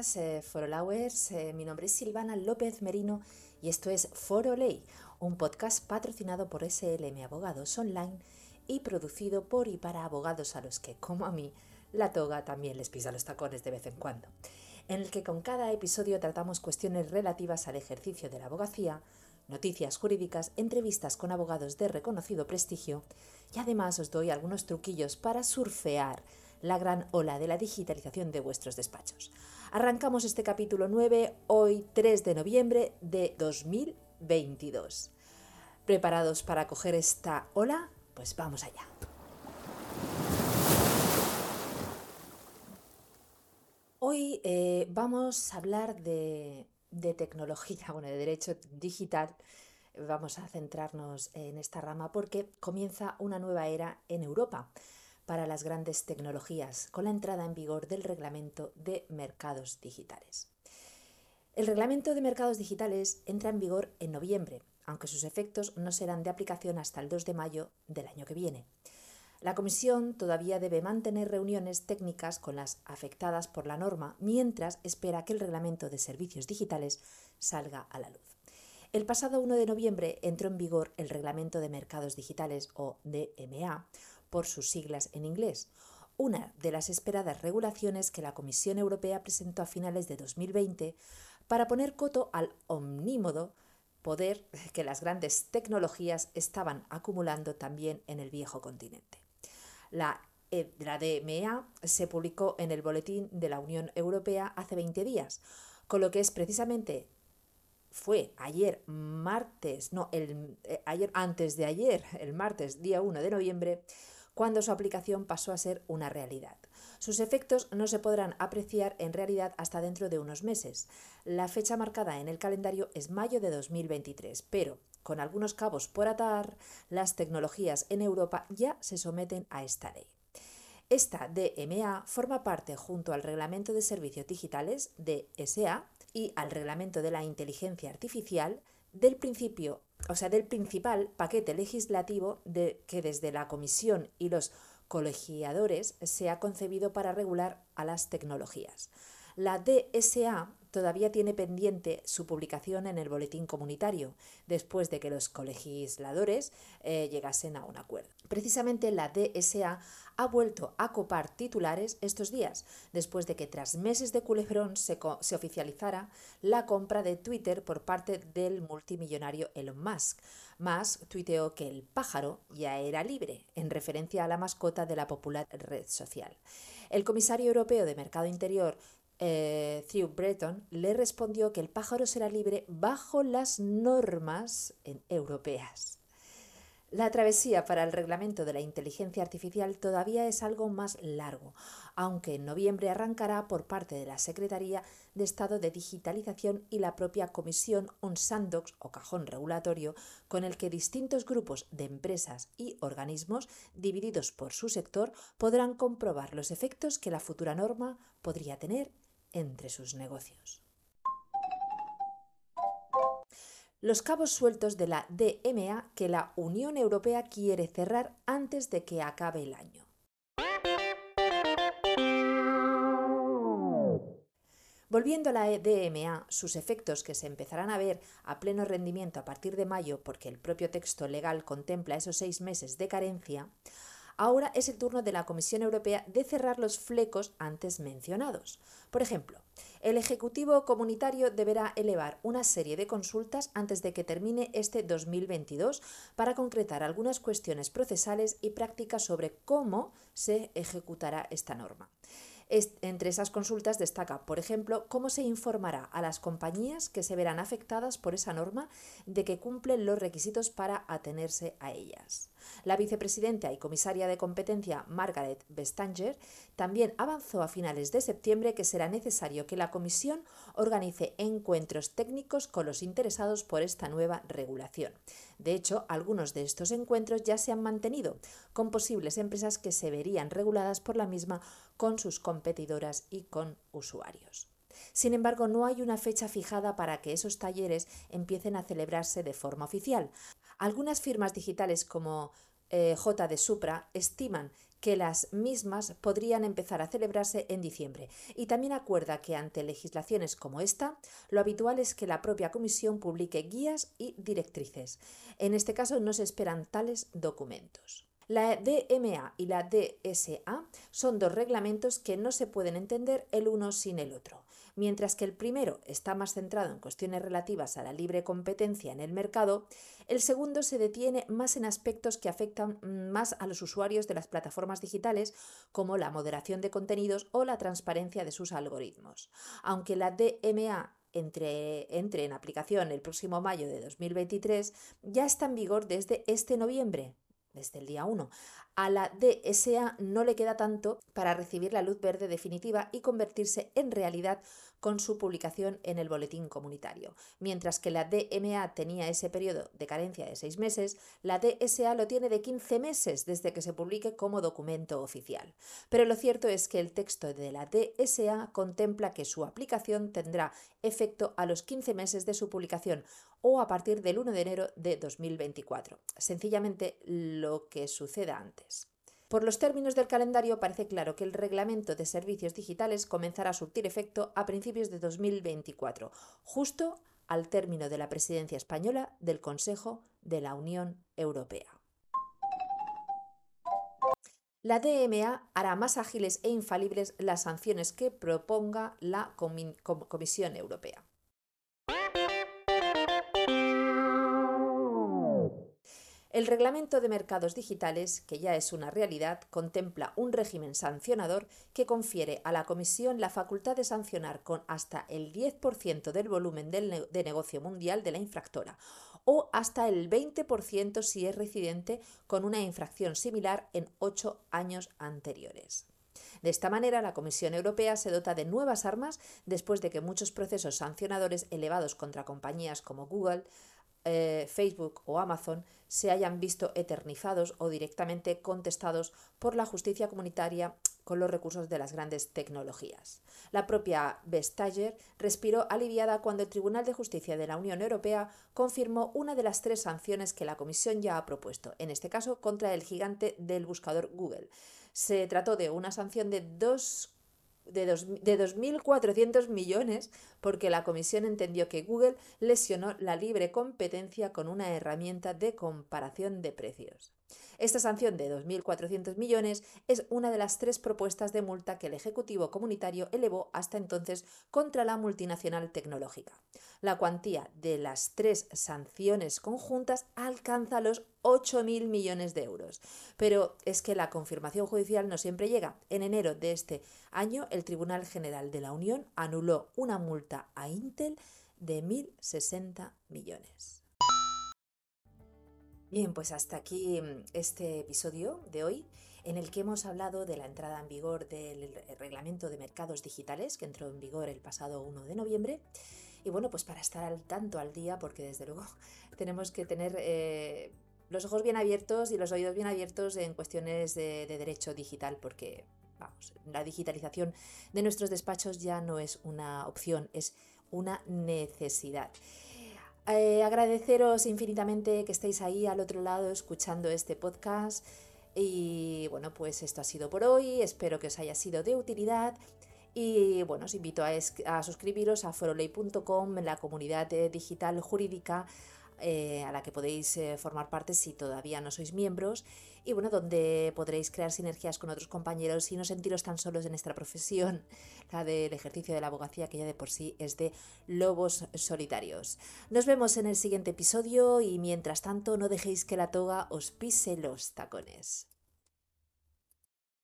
Días, eh, Forolowers. Eh, mi nombre es Silvana López Merino y esto es Foro Ley, un podcast patrocinado por SLM Abogados Online y producido por y para abogados a los que, como a mí, la toga también les pisa los tacones de vez en cuando, en el que con cada episodio tratamos cuestiones relativas al ejercicio de la abogacía, noticias jurídicas, entrevistas con abogados de reconocido prestigio y además os doy algunos truquillos para surfear la gran ola de la digitalización de vuestros despachos. Arrancamos este capítulo 9 hoy 3 de noviembre de 2022. ¿Preparados para coger esta ola? Pues vamos allá. Hoy eh, vamos a hablar de, de tecnología, bueno, de derecho digital. Vamos a centrarnos en esta rama porque comienza una nueva era en Europa para las grandes tecnologías con la entrada en vigor del Reglamento de Mercados Digitales. El Reglamento de Mercados Digitales entra en vigor en noviembre, aunque sus efectos no serán de aplicación hasta el 2 de mayo del año que viene. La Comisión todavía debe mantener reuniones técnicas con las afectadas por la norma mientras espera que el Reglamento de Servicios Digitales salga a la luz. El pasado 1 de noviembre entró en vigor el Reglamento de Mercados Digitales o DMA, por sus siglas en inglés, una de las esperadas regulaciones que la Comisión Europea presentó a finales de 2020 para poner coto al omnímodo poder que las grandes tecnologías estaban acumulando también en el viejo continente. La, eh, DMA se publicó en el Boletín de la Unión Europea hace 20 días, con lo que es precisamente fue ayer martes, no, el, eh, ayer antes de ayer, el martes día 1 de noviembre, cuando su aplicación pasó a ser una realidad. Sus efectos no se podrán apreciar en realidad hasta dentro de unos meses. La fecha marcada en el calendario es mayo de 2023, pero con algunos cabos por atar, las tecnologías en Europa ya se someten a esta ley. Esta DMA forma parte, junto al Reglamento de Servicios Digitales, DSA, y al Reglamento de la Inteligencia Artificial, del principio o sea, del principal paquete legislativo de, que desde la Comisión y los colegiadores se ha concebido para regular a las tecnologías. La DSA todavía tiene pendiente su publicación en el boletín comunitario, después de que los colegisladores eh, llegasen a un acuerdo. Precisamente la DSA ha vuelto a copar titulares estos días, después de que tras meses de culebrón se, se oficializara la compra de Twitter por parte del multimillonario Elon Musk. Musk tuiteó que el pájaro ya era libre, en referencia a la mascota de la popular red social. El comisario europeo de Mercado Interior, eh, Breton le respondió que el pájaro será libre bajo las normas europeas. La travesía para el reglamento de la inteligencia artificial todavía es algo más largo, aunque en noviembre arrancará por parte de la Secretaría de Estado de Digitalización y la propia Comisión un sandbox o cajón regulatorio con el que distintos grupos de empresas y organismos divididos por su sector podrán comprobar los efectos que la futura norma podría tener entre sus negocios. Los cabos sueltos de la DMA que la Unión Europea quiere cerrar antes de que acabe el año. Volviendo a la DMA, sus efectos que se empezarán a ver a pleno rendimiento a partir de mayo porque el propio texto legal contempla esos seis meses de carencia, Ahora es el turno de la Comisión Europea de cerrar los flecos antes mencionados. Por ejemplo, el Ejecutivo Comunitario deberá elevar una serie de consultas antes de que termine este 2022 para concretar algunas cuestiones procesales y prácticas sobre cómo se ejecutará esta norma. Entre esas consultas destaca, por ejemplo, cómo se informará a las compañías que se verán afectadas por esa norma de que cumplen los requisitos para atenerse a ellas. La vicepresidenta y comisaria de competencia Margaret Vestager también avanzó a finales de septiembre que será necesario que la Comisión organice encuentros técnicos con los interesados por esta nueva regulación. De hecho, algunos de estos encuentros ya se han mantenido, con posibles empresas que se verían reguladas por la misma con sus competidoras y con usuarios. Sin embargo, no hay una fecha fijada para que esos talleres empiecen a celebrarse de forma oficial. Algunas firmas digitales como eh, J de Supra estiman que las mismas podrían empezar a celebrarse en diciembre y también acuerda que ante legislaciones como esta, lo habitual es que la propia Comisión publique guías y directrices. En este caso no se esperan tales documentos. La DMA y la DSA son dos reglamentos que no se pueden entender el uno sin el otro. Mientras que el primero está más centrado en cuestiones relativas a la libre competencia en el mercado, el segundo se detiene más en aspectos que afectan más a los usuarios de las plataformas digitales, como la moderación de contenidos o la transparencia de sus algoritmos. Aunque la DMA entre, entre, en aplicación el próximo mayo de 2023, ya está en vigor desde este noviembre, desde el día 1. A la DSA no le queda tanto para recibir la luz verde definitiva y convertirse en realidad con su publicación en el boletín comunitario. Mientras que la DMA tenía ese periodo de carencia de seis meses, la DSA lo tiene de 15 meses desde que se publique como documento oficial. Pero lo cierto es que el texto de la DSA contempla que su aplicación tendrá efecto a los 15 meses de su publicación o a partir del 1 de enero de 2024. Sencillamente lo que suceda antes. Por los términos del calendario parece claro que el reglamento de servicios digitales comenzará a surtir efecto a principios de 2024, justo al término de la presidencia española del Consejo de la Unión Europea. La DMA hará más ágiles e infalibles las sanciones que proponga la Comisión Europea. El Reglamento de Mercados Digitales, que ya es una realidad, contempla un régimen sancionador que confiere a la Comisión la facultad de sancionar con hasta el 10% del volumen de negocio mundial de la infractora o hasta el 20% si es residente con una infracción similar en ocho años anteriores. De esta manera, la Comisión Europea se dota de nuevas armas después de que muchos procesos sancionadores elevados contra compañías como Google, eh, Facebook o Amazon se hayan visto eternizados o directamente contestados por la justicia comunitaria con los recursos de las grandes tecnologías. La propia Vestager respiró aliviada cuando el Tribunal de Justicia de la Unión Europea confirmó una de las tres sanciones que la Comisión ya ha propuesto, en este caso contra el gigante del buscador Google. Se trató de una sanción de dos de, de 2.400 millones porque la Comisión entendió que Google lesionó la libre competencia con una herramienta de comparación de precios. Esta sanción de 2.400 millones es una de las tres propuestas de multa que el Ejecutivo Comunitario elevó hasta entonces contra la multinacional tecnológica. La cuantía de las tres sanciones conjuntas alcanza los 8.000 millones de euros. Pero es que la confirmación judicial no siempre llega. En enero de este año, el Tribunal General de la Unión anuló una multa a Intel de 1.060 millones. Bien, pues hasta aquí mm, este episodio de hoy en el que hemos hablado de la entrada en vigor del reglamento de mercados digitales que entró en vigor el pasado 1 de noviembre. Y bueno, pues para estar al tanto al día, porque desde luego tenemos que tener eh, los ojos bien abiertos y los oídos bien abiertos en cuestiones de, de derecho digital, porque vamos, la digitalización de nuestros despachos ya no es una opción, es una necesidad. Eh, agradeceros infinitamente que estéis ahí al otro lado escuchando este podcast. Y bueno, pues esto ha sido por hoy. Espero que os haya sido de utilidad. Y bueno, os invito a, suscribiros a foroley.com, la comunidad digital jurídica eh, a la que podéis eh, formar parte si todavía no sois miembros y bueno, donde podréis crear sinergias con otros compañeros y no sentiros tan solos en esta profesión, la del ejercicio de la abogacía que ya de por sí es de lobos solitarios. Nos vemos en el siguiente episodio y mientras tanto no dejéis que la toga os pise los tacones.